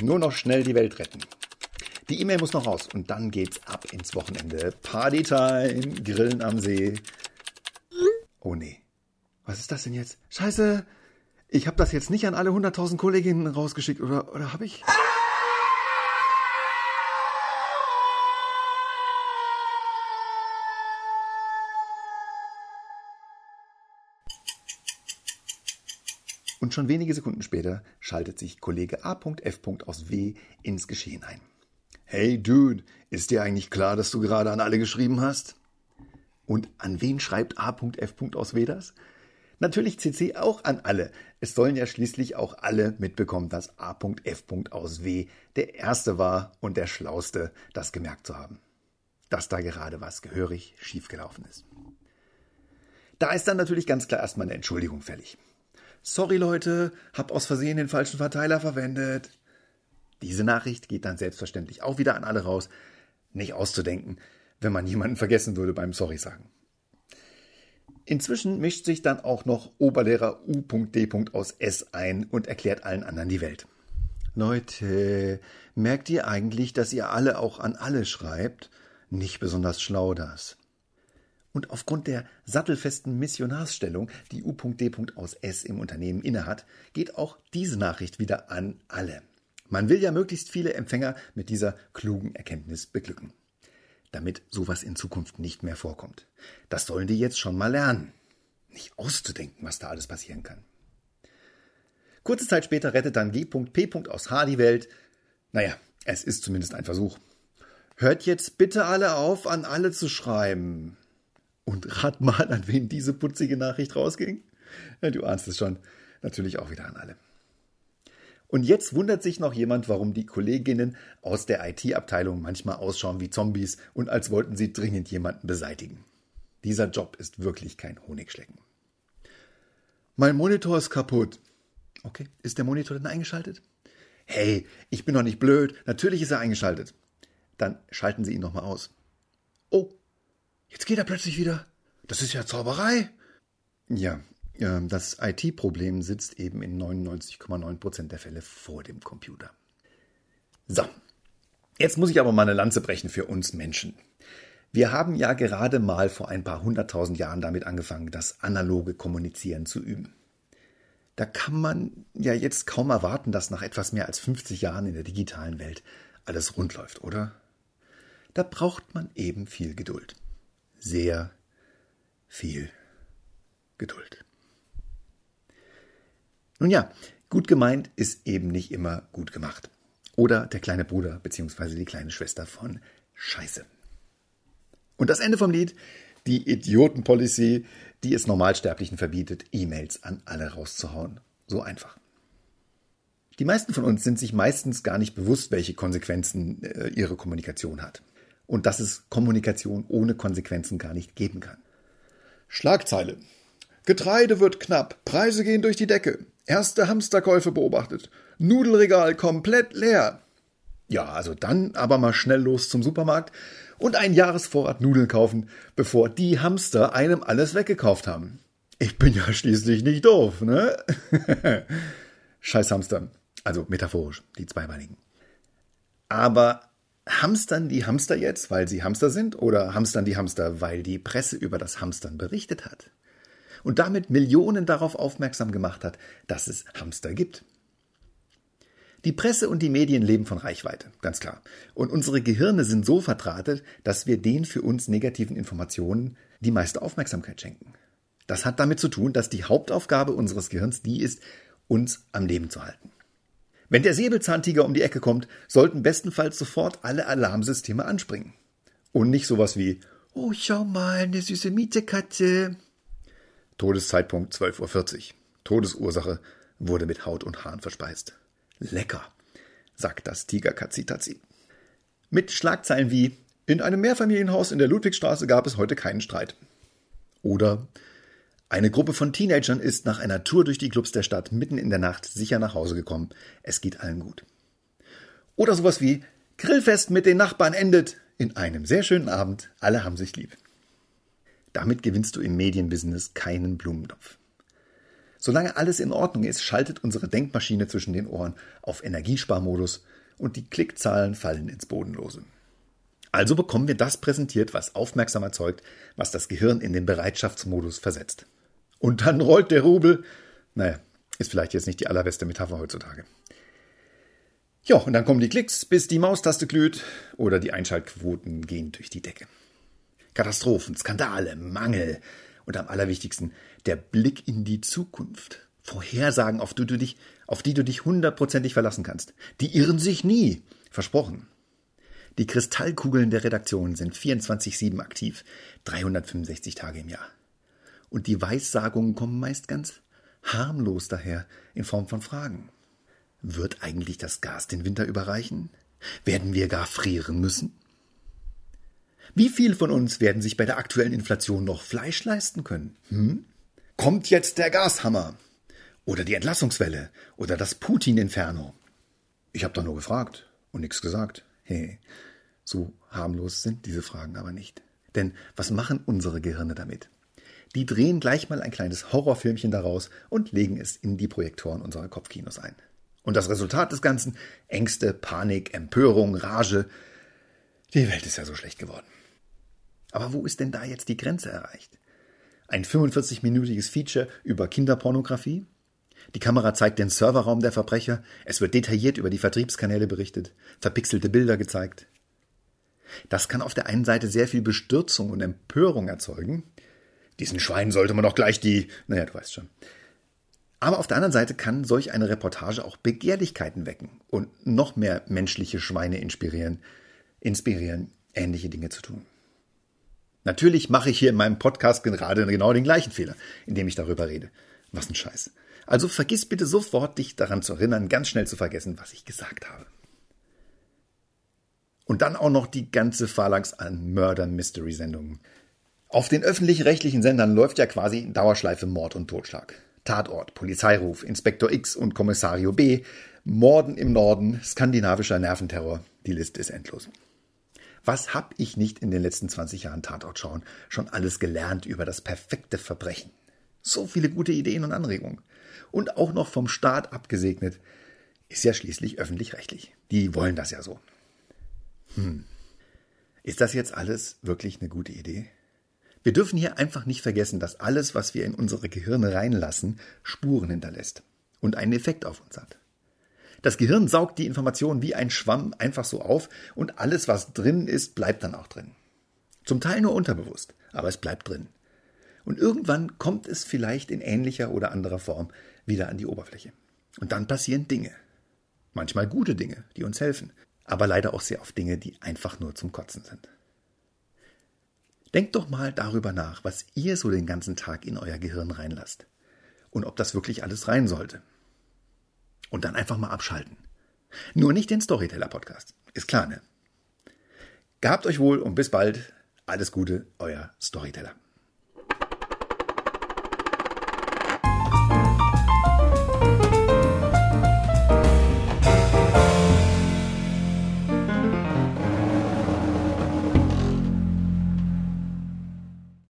Nur noch schnell die Welt retten. Die E-Mail muss noch raus und dann geht's ab ins Wochenende. Partytime, Grillen am See. Oh nee. Was ist das denn jetzt? Scheiße! Ich habe das jetzt nicht an alle 100.000 Kolleginnen rausgeschickt, oder, oder habe ich? Und schon wenige Sekunden später schaltet sich Kollege A.F. aus W ins Geschehen ein. Hey Dude, ist dir eigentlich klar, dass du gerade an alle geschrieben hast? Und an wen schreibt A.F. aus W das? Natürlich CC auch an alle. Es sollen ja schließlich auch alle mitbekommen, dass A.F. aus W der Erste war und der Schlauste, das gemerkt zu haben. Dass da gerade was gehörig schiefgelaufen ist. Da ist dann natürlich ganz klar erstmal eine Entschuldigung fällig. Sorry Leute, hab aus Versehen den falschen Verteiler verwendet. Diese Nachricht geht dann selbstverständlich auch wieder an alle raus. Nicht auszudenken, wenn man jemanden vergessen würde beim Sorry sagen. Inzwischen mischt sich dann auch noch Oberlehrer U.D. aus S ein und erklärt allen anderen die Welt. Leute, merkt ihr eigentlich, dass ihr alle auch an alle schreibt? Nicht besonders schlau das. Und aufgrund der sattelfesten Missionarsstellung, die U.D. aus S im Unternehmen innehat, geht auch diese Nachricht wieder an alle. Man will ja möglichst viele Empfänger mit dieser klugen Erkenntnis beglücken. Damit sowas in Zukunft nicht mehr vorkommt. Das sollen die jetzt schon mal lernen. Nicht auszudenken, was da alles passieren kann. Kurze Zeit später rettet dann G.P. aus H die Welt. Naja, es ist zumindest ein Versuch. Hört jetzt bitte alle auf, an alle zu schreiben. Und rat mal, an wen diese putzige Nachricht rausging. Ja, du ahnst es schon. Natürlich auch wieder an alle. Und jetzt wundert sich noch jemand, warum die Kolleginnen aus der IT-Abteilung manchmal ausschauen wie Zombies und als wollten sie dringend jemanden beseitigen. Dieser Job ist wirklich kein Honigschlecken. Mein Monitor ist kaputt. Okay, ist der Monitor denn eingeschaltet? Hey, ich bin doch nicht blöd. Natürlich ist er eingeschaltet. Dann schalten Sie ihn nochmal aus. Oh, Jetzt geht er plötzlich wieder. Das ist ja Zauberei. Ja, das IT-Problem sitzt eben in 99,9% der Fälle vor dem Computer. So, jetzt muss ich aber mal eine Lanze brechen für uns Menschen. Wir haben ja gerade mal vor ein paar hunderttausend Jahren damit angefangen, das analoge Kommunizieren zu üben. Da kann man ja jetzt kaum erwarten, dass nach etwas mehr als 50 Jahren in der digitalen Welt alles rund läuft, oder? Da braucht man eben viel Geduld sehr viel Geduld. Nun ja, gut gemeint ist eben nicht immer gut gemacht. Oder der kleine Bruder bzw. die kleine Schwester von Scheiße. Und das Ende vom Lied, die Idioten-Policy, die es Normalsterblichen verbietet, E-Mails an alle rauszuhauen. So einfach. Die meisten von uns sind sich meistens gar nicht bewusst, welche Konsequenzen äh, ihre Kommunikation hat und dass es Kommunikation ohne Konsequenzen gar nicht geben kann. Schlagzeile. Getreide wird knapp, Preise gehen durch die Decke. Erste Hamsterkäufe beobachtet. Nudelregal komplett leer. Ja, also dann aber mal schnell los zum Supermarkt und einen Jahresvorrat Nudeln kaufen, bevor die Hamster einem alles weggekauft haben. Ich bin ja schließlich nicht doof, ne? Scheiß Hamster. Also metaphorisch, die zweibeinigen. Aber Hamstern die Hamster jetzt, weil sie Hamster sind, oder hamstern die Hamster, weil die Presse über das Hamstern berichtet hat? Und damit Millionen darauf aufmerksam gemacht hat, dass es Hamster gibt. Die Presse und die Medien leben von Reichweite, ganz klar. Und unsere Gehirne sind so verdrahtet, dass wir den für uns negativen Informationen die meiste Aufmerksamkeit schenken. Das hat damit zu tun, dass die Hauptaufgabe unseres Gehirns die ist, uns am Leben zu halten. Wenn der Säbelzahntiger um die Ecke kommt, sollten bestenfalls sofort alle Alarmsysteme anspringen. Und nicht sowas wie, oh, schau mal, eine süße Mietekatze. Todeszeitpunkt 12.40 Uhr. Todesursache wurde mit Haut und Haaren verspeist. Lecker, sagt das Tigerkazitazi. Mit Schlagzeilen wie, in einem Mehrfamilienhaus in der Ludwigstraße gab es heute keinen Streit. Oder eine Gruppe von Teenagern ist nach einer Tour durch die Clubs der Stadt mitten in der Nacht sicher nach Hause gekommen. Es geht allen gut. Oder sowas wie Grillfest mit den Nachbarn endet in einem sehr schönen Abend. Alle haben sich lieb. Damit gewinnst du im Medienbusiness keinen Blumentopf. Solange alles in Ordnung ist, schaltet unsere Denkmaschine zwischen den Ohren auf Energiesparmodus und die Klickzahlen fallen ins Bodenlose. Also bekommen wir das präsentiert, was aufmerksam erzeugt, was das Gehirn in den Bereitschaftsmodus versetzt. Und dann rollt der Rubel. Naja, ist vielleicht jetzt nicht die allerbeste Metapher heutzutage. Ja, und dann kommen die Klicks, bis die Maustaste glüht oder die Einschaltquoten gehen durch die Decke. Katastrophen, Skandale, Mangel und am allerwichtigsten der Blick in die Zukunft. Vorhersagen, auf die du dich, auf die du dich hundertprozentig verlassen kannst. Die irren sich nie. Versprochen. Die Kristallkugeln der Redaktion sind 24-7 aktiv, 365 Tage im Jahr. Und die Weissagungen kommen meist ganz harmlos daher in Form von Fragen. Wird eigentlich das Gas den Winter überreichen? Werden wir gar frieren müssen? Wie viele von uns werden sich bei der aktuellen Inflation noch Fleisch leisten können? Hm? Kommt jetzt der Gashammer? Oder die Entlassungswelle? Oder das Putin-Inferno? Ich habe doch nur gefragt und nichts gesagt. Hey, so harmlos sind diese Fragen aber nicht. Denn was machen unsere Gehirne damit? Die drehen gleich mal ein kleines Horrorfilmchen daraus und legen es in die Projektoren unserer Kopfkinos ein. Und das Resultat des Ganzen? Ängste, Panik, Empörung, Rage. Die Welt ist ja so schlecht geworden. Aber wo ist denn da jetzt die Grenze erreicht? Ein 45-minütiges Feature über Kinderpornografie? Die Kamera zeigt den Serverraum der Verbrecher, es wird detailliert über die Vertriebskanäle berichtet, verpixelte Bilder gezeigt. Das kann auf der einen Seite sehr viel Bestürzung und Empörung erzeugen. Diesen Schwein sollte man doch gleich die, naja, du weißt schon. Aber auf der anderen Seite kann solch eine Reportage auch Begehrlichkeiten wecken und noch mehr menschliche Schweine inspirieren, inspirieren, ähnliche Dinge zu tun. Natürlich mache ich hier in meinem Podcast gerade genau den gleichen Fehler, indem ich darüber rede. Was ein Scheiß. Also vergiss bitte sofort, dich daran zu erinnern, ganz schnell zu vergessen, was ich gesagt habe. Und dann auch noch die ganze Phalanx an Murder-Mystery-Sendungen. Auf den öffentlich-rechtlichen Sendern läuft ja quasi Dauerschleife Mord und Totschlag. Tatort, Polizeiruf, Inspektor X und Kommissario B, Morden im Norden, skandinavischer Nerventerror. Die Liste ist endlos. Was hab ich nicht in den letzten 20 Jahren Tatort schauen schon alles gelernt über das perfekte Verbrechen? So viele gute Ideen und Anregungen. Und auch noch vom Staat abgesegnet. Ist ja schließlich öffentlich-rechtlich. Die wollen das ja so. Hm. Ist das jetzt alles wirklich eine gute Idee? Wir dürfen hier einfach nicht vergessen, dass alles, was wir in unsere Gehirne reinlassen, Spuren hinterlässt und einen Effekt auf uns hat. Das Gehirn saugt die Informationen wie ein Schwamm einfach so auf und alles, was drin ist, bleibt dann auch drin. Zum Teil nur unterbewusst, aber es bleibt drin. Und irgendwann kommt es vielleicht in ähnlicher oder anderer Form wieder an die Oberfläche. Und dann passieren Dinge. Manchmal gute Dinge, die uns helfen, aber leider auch sehr oft Dinge, die einfach nur zum Kotzen sind. Denkt doch mal darüber nach, was ihr so den ganzen Tag in euer Gehirn reinlasst und ob das wirklich alles rein sollte. Und dann einfach mal abschalten. Nur nicht den Storyteller-Podcast. Ist klar, ne? Gehabt euch wohl und bis bald. Alles Gute, euer Storyteller.